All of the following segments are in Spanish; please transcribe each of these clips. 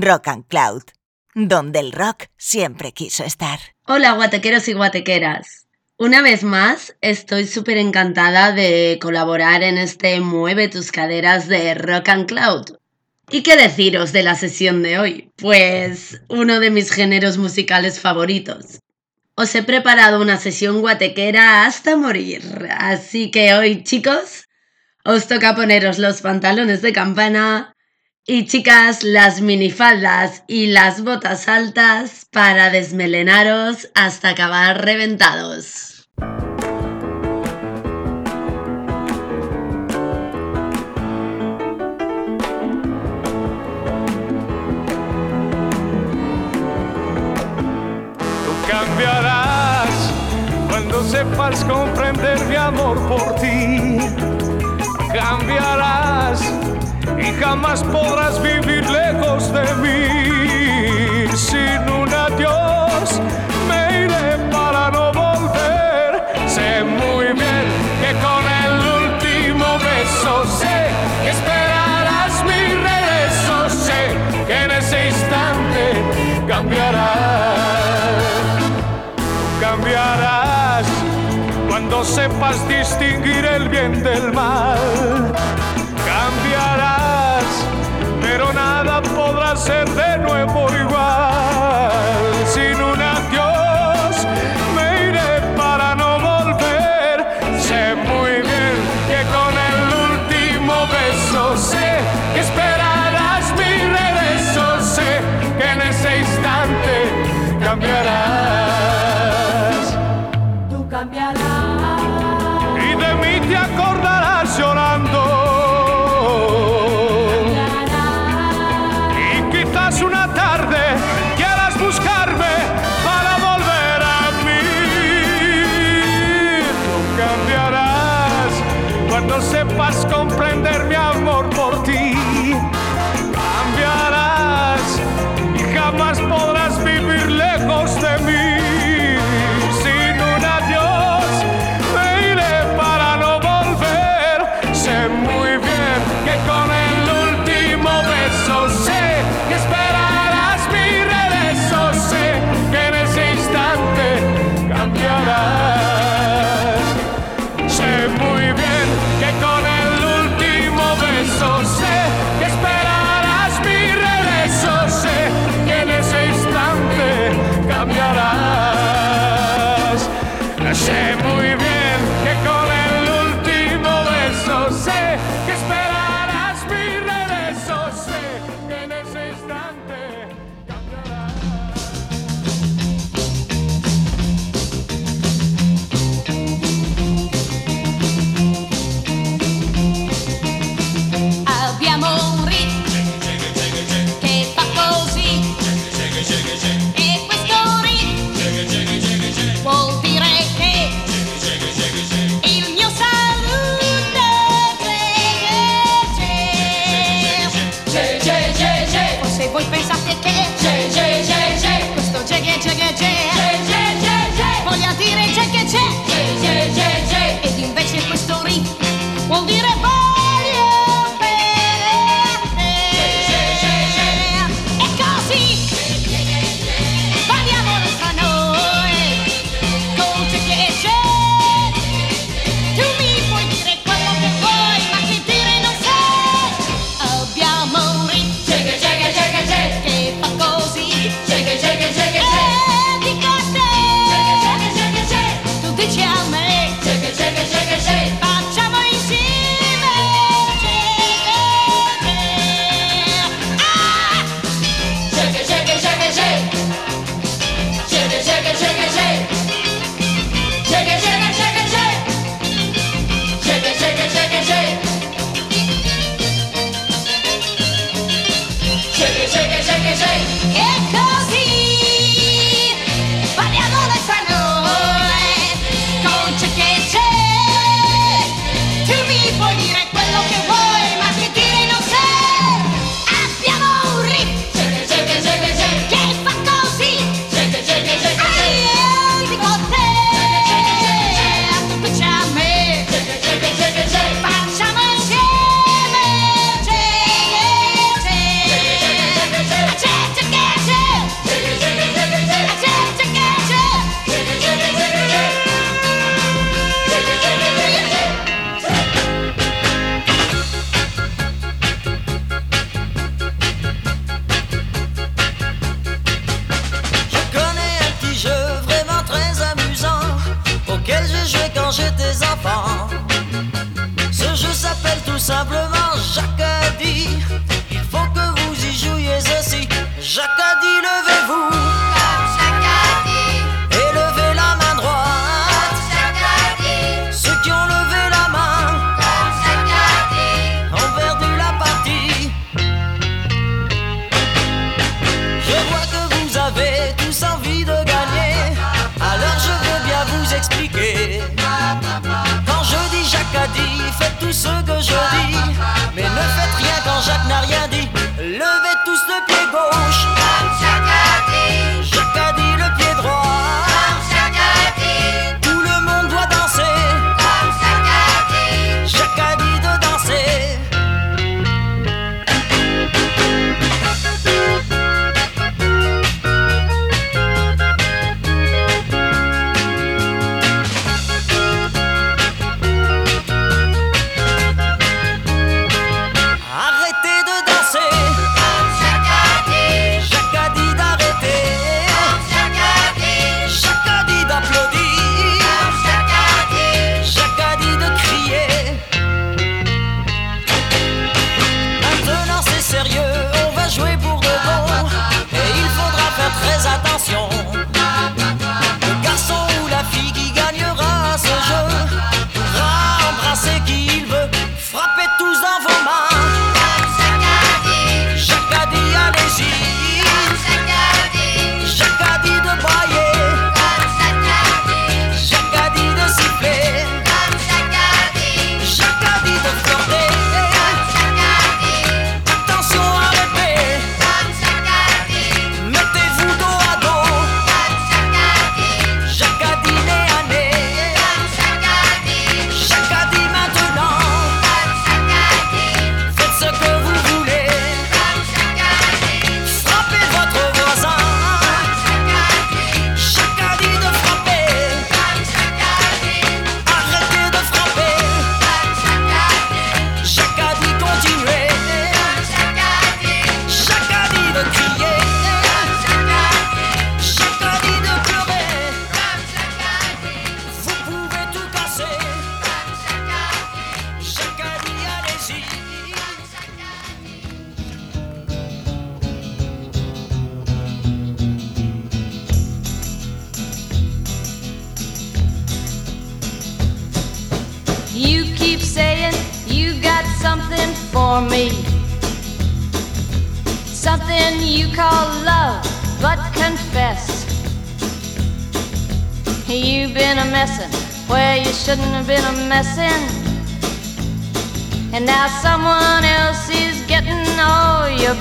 Rock and Cloud, donde el rock siempre quiso estar. Hola guatequeros y guatequeras. Una vez más, estoy súper encantada de colaborar en este Mueve tus caderas de Rock and Cloud. ¿Y qué deciros de la sesión de hoy? Pues uno de mis géneros musicales favoritos. Os he preparado una sesión guatequera hasta morir, así que hoy chicos, os toca poneros los pantalones de campana, y chicas, las minifaldas y las botas altas para desmelenaros hasta acabar reventados. Tú cambiarás cuando sepas comprender mi amor por ti. Cambiarás y jamás podrás vivir lejos de mí. Sin un adiós me iré para no volver. Sé muy bien que con el último beso sé que esperarás mi regreso. Sé que en ese instante cambiarás. Cambiarás cuando sepas distinguir el bien del mal pero nada podrá ser de nuevo igual. Sin un adiós me iré para no volver. Sé muy bien que con el último beso sé que esperarás mi regreso. Sé que en ese instante cambiarás.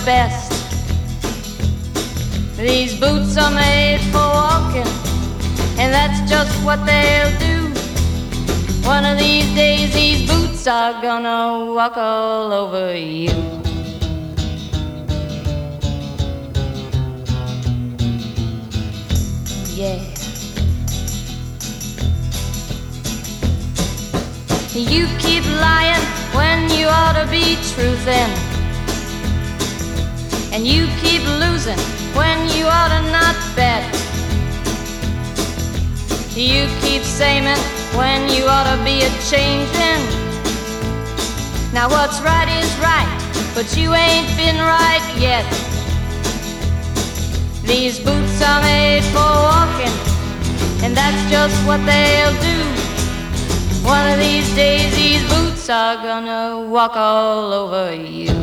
best. These boots are made for walking, and that's just what they'll do. One of these days, these boots are gonna walk all over you. Yeah. You keep lying when you ought to be truthing and you keep losing when you oughta not bet. You keep saying when you oughta be a changing. Now what's right is right, but you ain't been right yet. These boots are made for walking, and that's just what they'll do. One of these days, these boots are gonna walk all over you.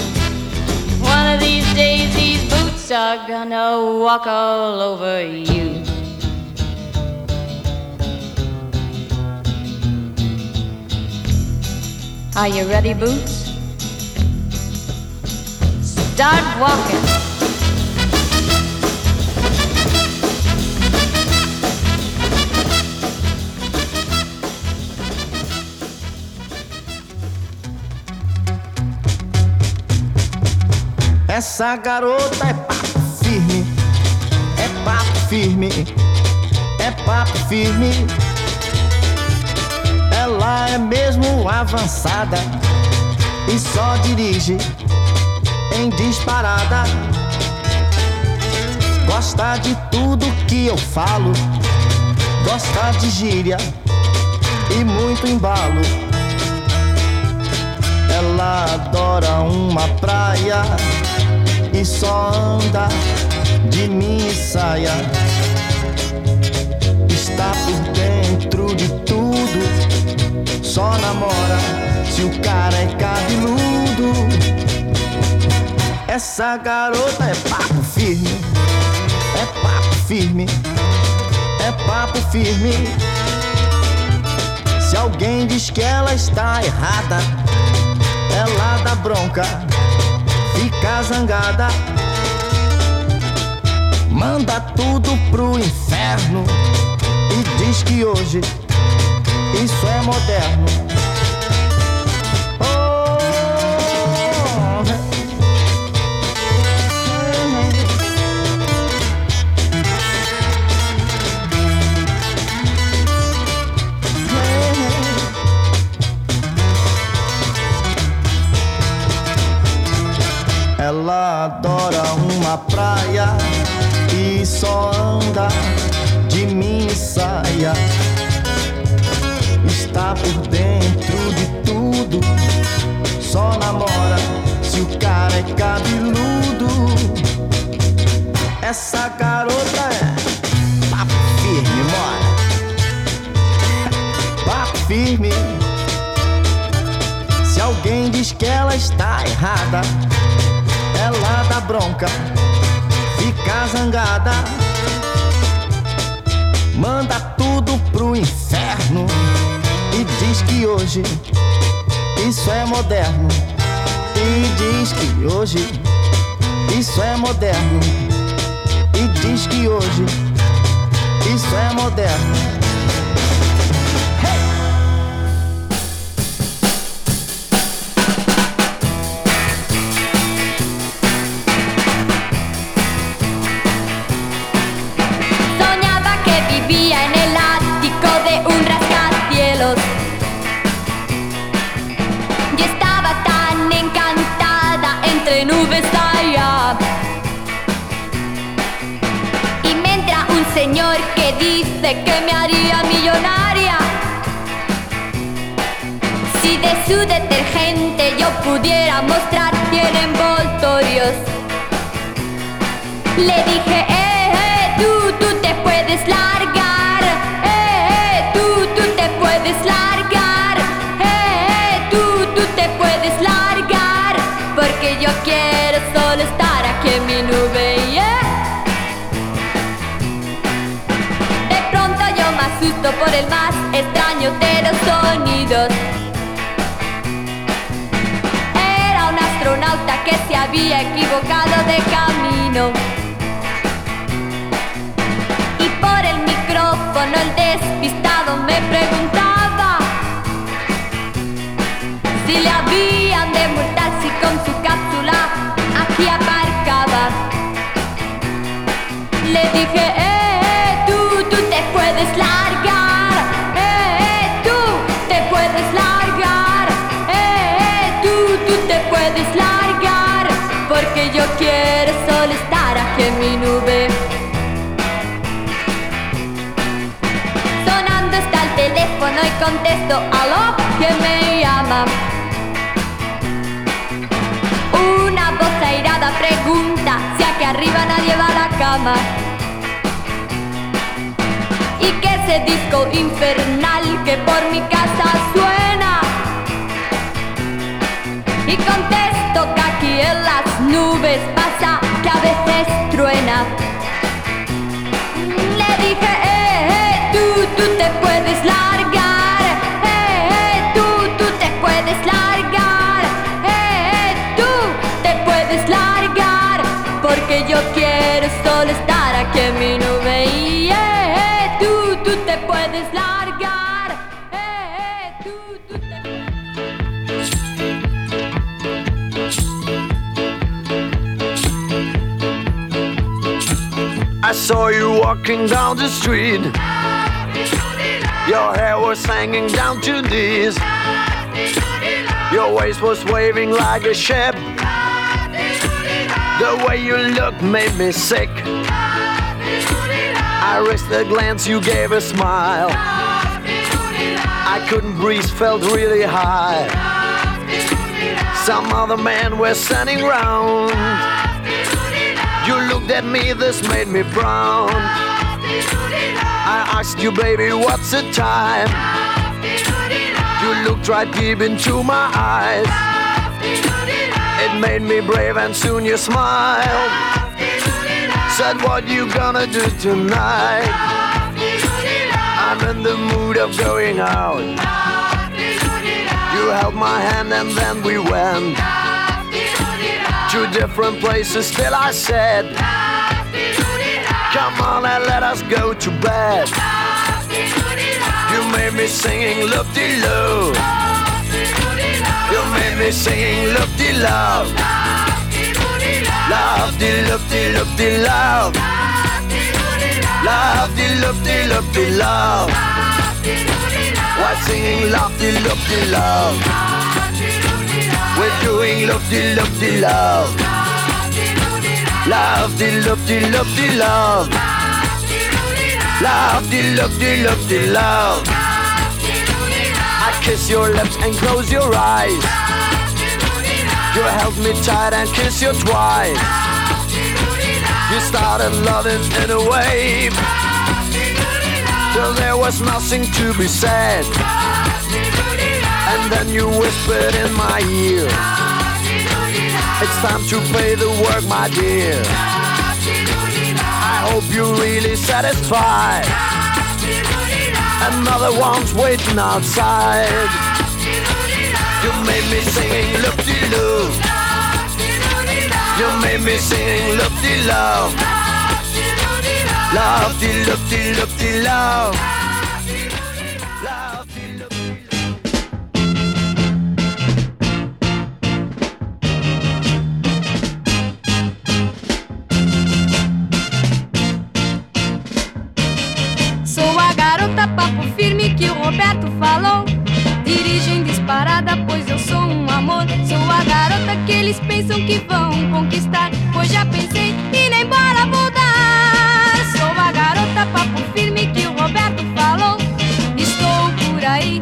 One of these days these boots are gonna walk all over you. Are you ready, Boots? Start walking. Essa garota é papo firme, é papo firme, é papo firme. Ela é mesmo avançada e só dirige em disparada. Gosta de tudo que eu falo, gosta de gíria e muito embalo. Ela adora uma praia e só anda de minha saia. Está por dentro de tudo, só namora se o cara é cabeludo. Essa garota é papo firme, é papo firme, é papo firme. Se alguém diz que ela está errada, ela dá bronca, fica zangada, manda tudo pro inferno e diz que hoje isso é moderno. Que Si de su detergente yo pudiera mostrar 100 envoltorios. Le dije, eh, eh, tú, tú te puedes largar. Eh, eh, tú, tú te puedes largar. Eh, eh, tú, tú te puedes largar. Porque yo quiero solo estar aquí en mi nube. yeah. De pronto yo me asusto por el más extraño de los sonidos. Había equivocado de camino. Y por el micrófono el despistado me preguntaba si le habían de multar si con su cápsula aquí aparcaba. Le dije, eh, eh, tú, tú te puedes largar. Y contesto, aló, ¿quién me llama? Una voz airada pregunta si aquí arriba nadie va a la cama. Y que ese disco infernal que por mi casa suena. Y contesto que aquí en las nubes pasa que a veces truena. Walking down the street. Your hair was hanging down to knees. Your waist was waving like a ship. The way you looked made me sick. I risked a glance, you gave a smile. I couldn't breathe, felt really high. Some other men were standing round. You looked at me, this made me brown. I asked you, baby, what's the time? You looked right deep into my eyes. It made me brave, and soon you smiled. Said, What you gonna do tonight? I'm in the mood of going out. You held my hand, and then we went to different places. Still, I said, Come on and let us go to bed. You made me singing loop de loo. You made me singing loop de love. Love de loop de loop de love. Love de loop de loop de love. Why singing love de loop de love? We're doing loop de loop de love. Love de love de love de love. Love de love de love de love. I kiss your lips and close your eyes. You held me tight and kissed you twice. You started loving in a wave. Till there was nothing to be said. And then you whispered in my ear. It's time to pay the work, my dear. I hope you're really satisfied. Another one's waiting outside. You made me singing loop de loo. You made me singing loop de love. Love de loop de loop de. Love eles pensam que vão conquistar. Pois já pensei e nem bola vou dar. Sou a garota papo firme que o Roberto falou. Estou por aí,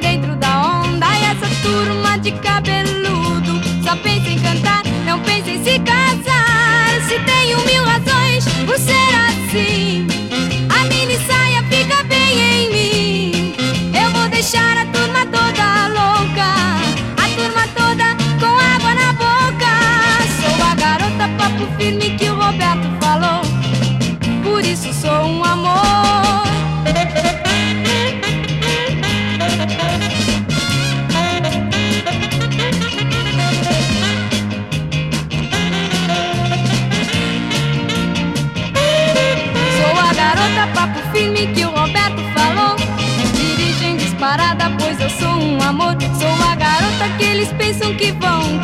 dentro da onda. E essa turma de cabeludo só pensa em cantar, não pensa em se casar.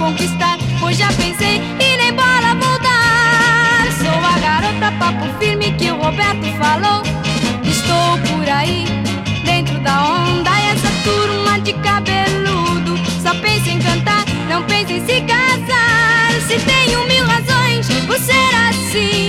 Conquistar. Pois já pensei e nem bola vou dar. Sou a garota papo firme que o Roberto falou. Estou por aí, dentro da onda. Essa turma de cabeludo só pensa em cantar, não pensa em se casar. Se tenho mil razões por ser assim.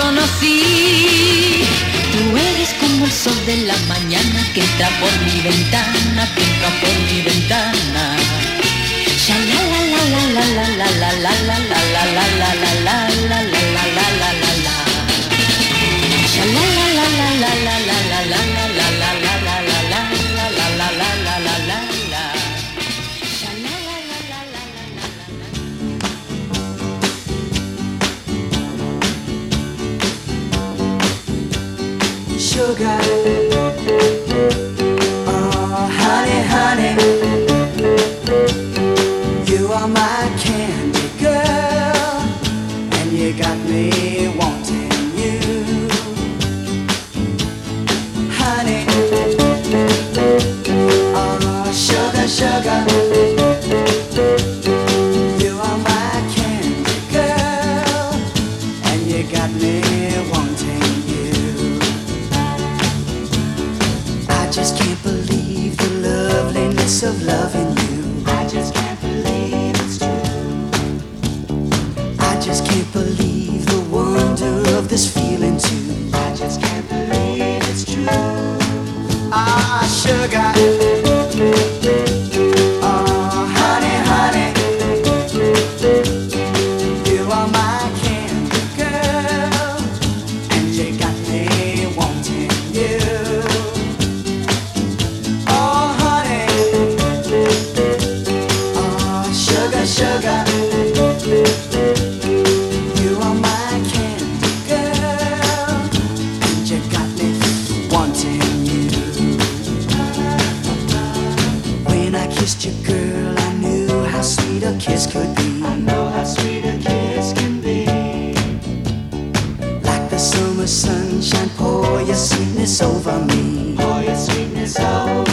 conocí. Tú eres como el sol de la mañana que entra por mi ventana, que entra por mi ventana. Sha la la la la la la la la la la. sugar. over me. Pour your sweetness over me.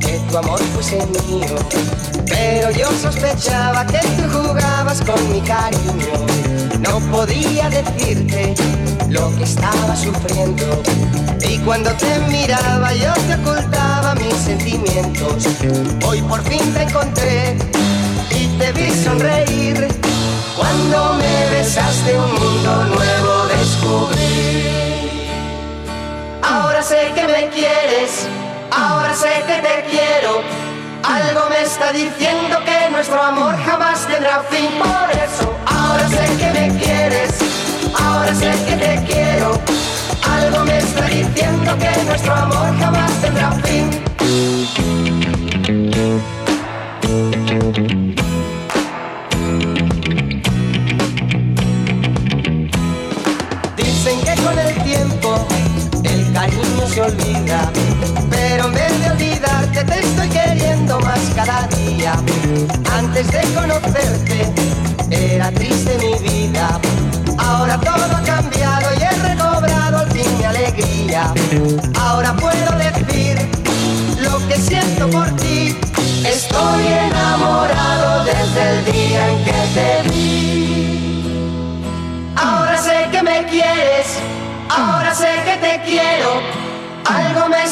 Que tu amor fuese mío, pero yo sospechaba que tú jugabas con mi cariño. No podía decirte lo que estaba sufriendo y cuando te miraba yo te ocultaba mis sentimientos. Hoy por fin te encontré y te vi sonreír. Cuando me besaste un mundo nuevo descubrí. Ahora sé que me quieres, ahora sé que te quiero. Algo me está diciendo que nuestro amor jamás tendrá fin. Por eso, ahora sé que me quieres, ahora sé que te quiero. Algo me está diciendo que nuestro amor jamás tendrá fin.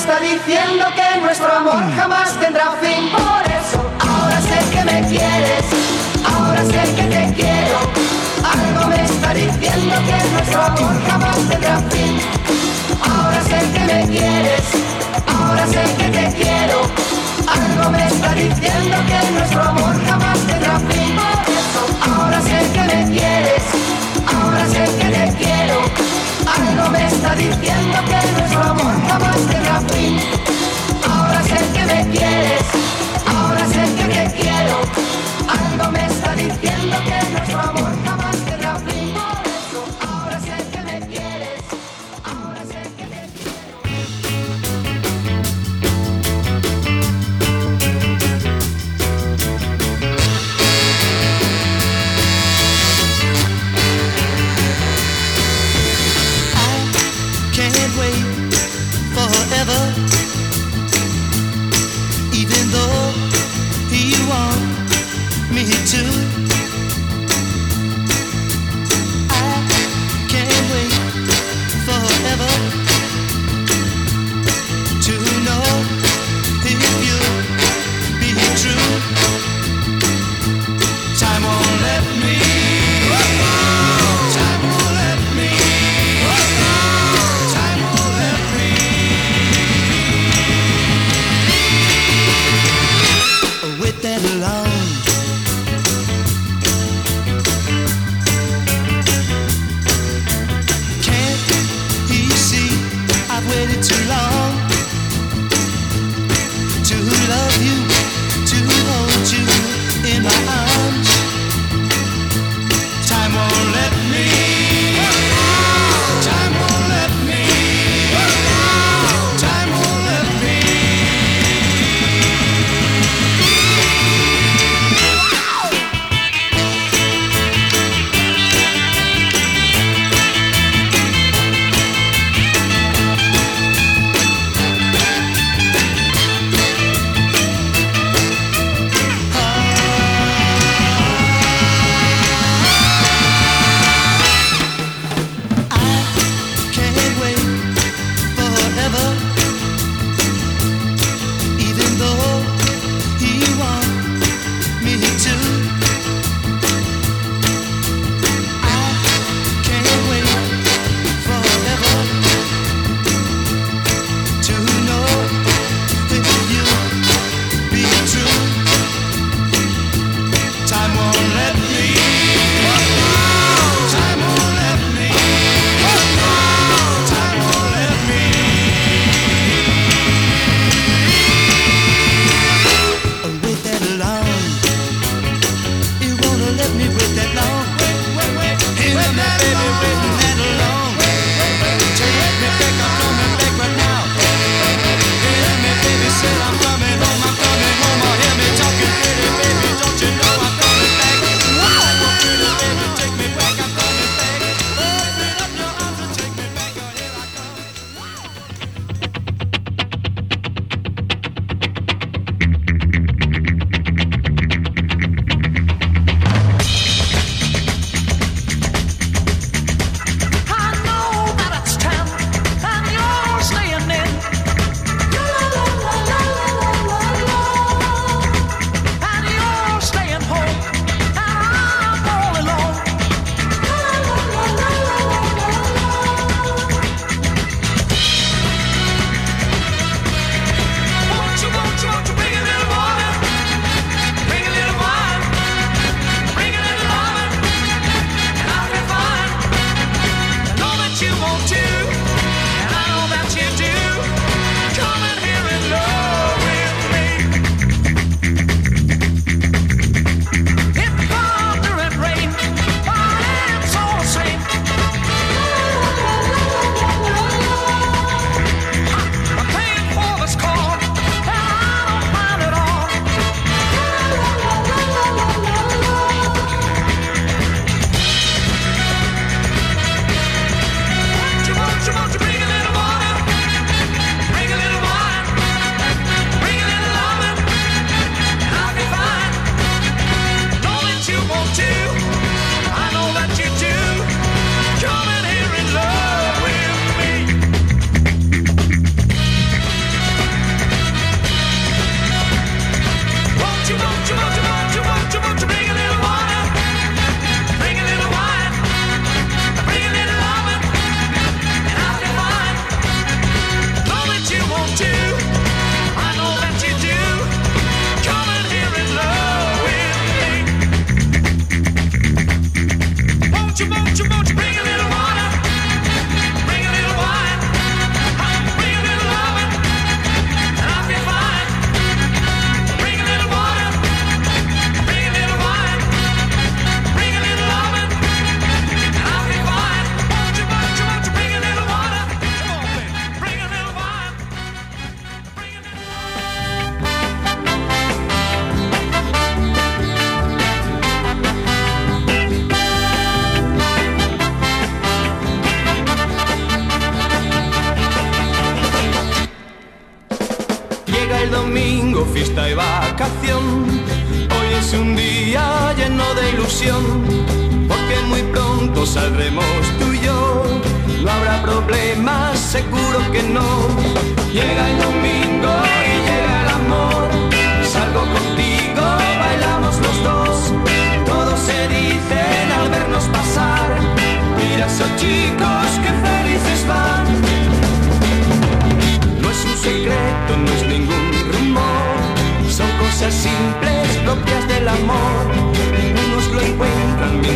Está diciendo que nuestro amor jamás tendrá fin. Por eso, ahora sé que me quieres, ahora sé que te quiero. Algo me está diciendo que nuestro amor jamás tendrá fin. Ahora sé que me quieres, ahora sé que te quiero. Algo me está diciendo que nuestro amor jamás tendrá fin. Por eso, ahora sé que me quieres, ahora sé que te quiero. Algo me está diciendo que nuestro amor jamás tendrá fin. Ahora sé que me quieres, ahora sé que te quiero. Algo me está diciendo que nuestro amor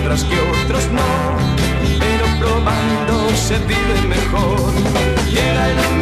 mientras que otros no. Pero probando se vive mejor. Llega el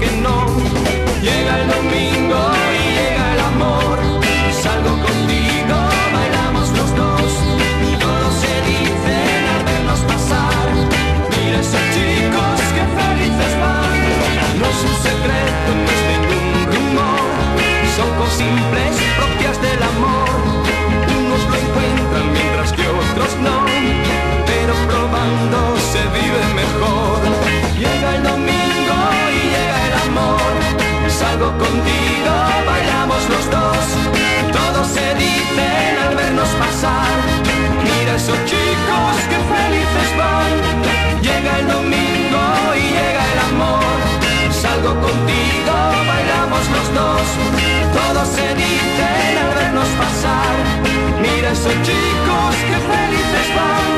que no. Llega el domingo y llega el amor. Salgo contigo, bailamos los dos. Todos se dicen al vernos pasar. Mira esos chicos que felices van. No es un secreto, no es ningún rumor. Son simples esos chicos que felices van. Llega el domingo y llega el amor. Salgo contigo, bailamos los dos. Todos se dicen al vernos pasar. Mira esos chicos que felices van.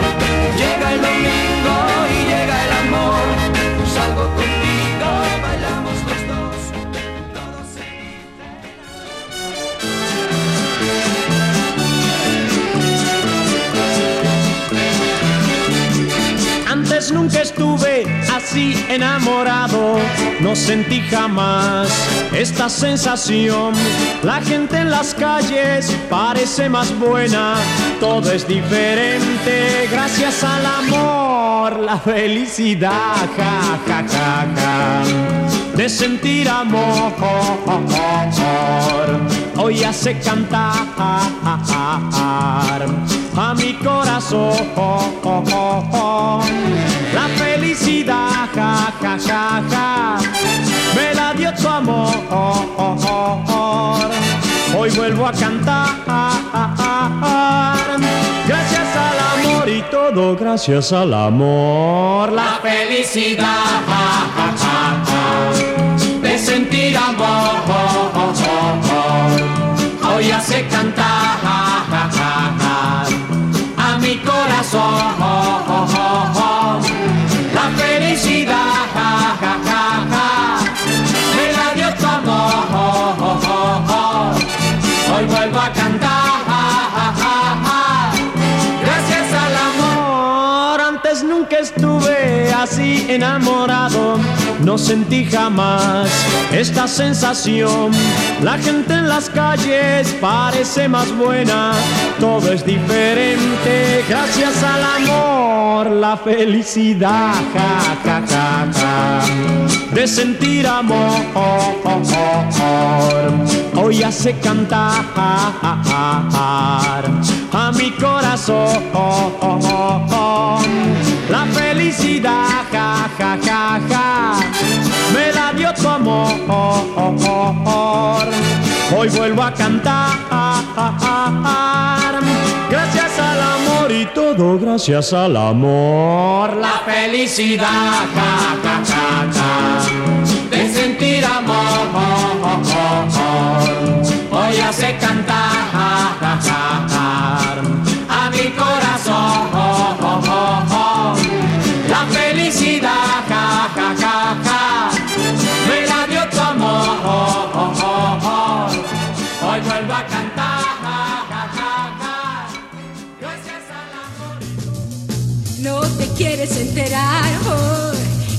Nunca estuve así enamorado, no sentí jamás esta sensación. La gente en las calles parece más buena, todo es diferente gracias al amor, la felicidad, ja, ja, ja, ja, de sentir amor. Hoy hace cantar. A mi corazón la felicidad, ja, ja, ja, ja, me la dio tu amor. Hoy vuelvo a cantar, gracias al amor y todo gracias al amor. La felicidad, ja, ja, ja, ja, de sentir amor. Hoy hace cantar a mi corazón enamorado, no sentí jamás esta sensación. La gente en las calles parece más buena, todo es diferente gracias al amor, la felicidad, ja, ja, ja, ja, de sentir amor. Hoy hace cantar a mi corazón felicidad, ja, ja, ja, ja, me la dio tu amor. Hoy vuelvo a cantar, gracias al amor y todo gracias al amor. La felicidad, ja, ja, ja, ja, de sentir amor. Hoy hace cantar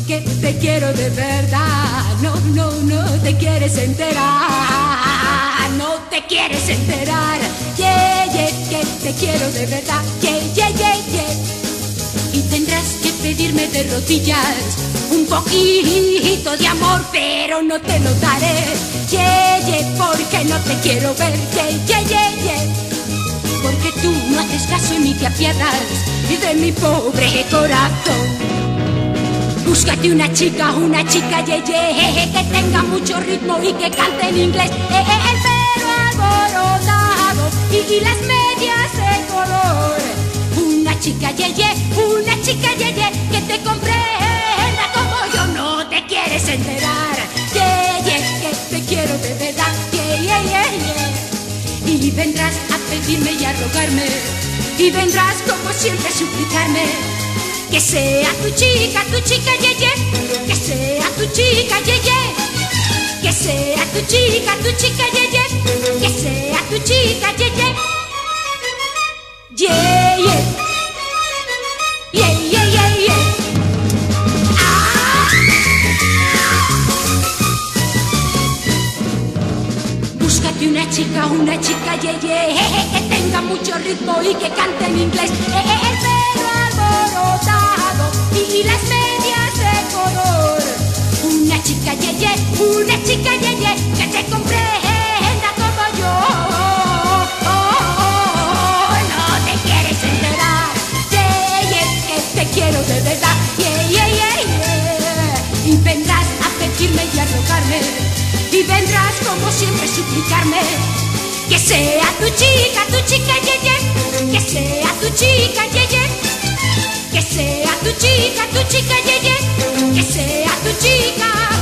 que te quiero de verdad. No, no, no te quieres enterar. No te quieres enterar. Yeah, yeah, que te quiero de verdad. Yeah, yeah, yeah, yeah. Y tendrás que pedirme de rodillas un poquito de amor, pero no te lo daré. Yeah, yeah, porque no te quiero ver. Yeah, yeah, yeah, yeah. Porque tú no haces caso ni te apiadas de mi pobre corazón. Búscate una chica, una chica ye, ye, que tenga mucho ritmo y que cante en inglés. Eh, eh, el pelo alborotado y, y las medias de color. Una chica ye, ye, una chica ye, ye, que te comprenda como yo no te quieres enterar. Ye, ye, que te quiero de Y vendrás a pedirme y a rogarme. Y vendrás como siempre a suplicarme que sea tu chica, tu chica, ye, ye. Que sea tu chica, ye, ye. Que sea tu chica, tu chica, ye, ye. Que sea tu chica, ye, ye. Ye, ye. Ye, ye, ye, ye. Búscate una chica, una chica, ye, ye, que tenga mucho ritmo y que cante en inglés. El pelo alborotado y las medias de color. Una chica, ye, ye, una chica, ye, ye, que te comprenda como yo. Oh, no te quieres enterar, ye, ye, que te quiero de verdad, ye, ye, ye, ye. Y vendrás a pedirme y a y vendrás como siempre suplicarme. Que sea tu chica, tu chica, ye, ye, que sea tu chica, ye, ye. Que sea tu chica, tu chica, ye, ye, que sea tu chica.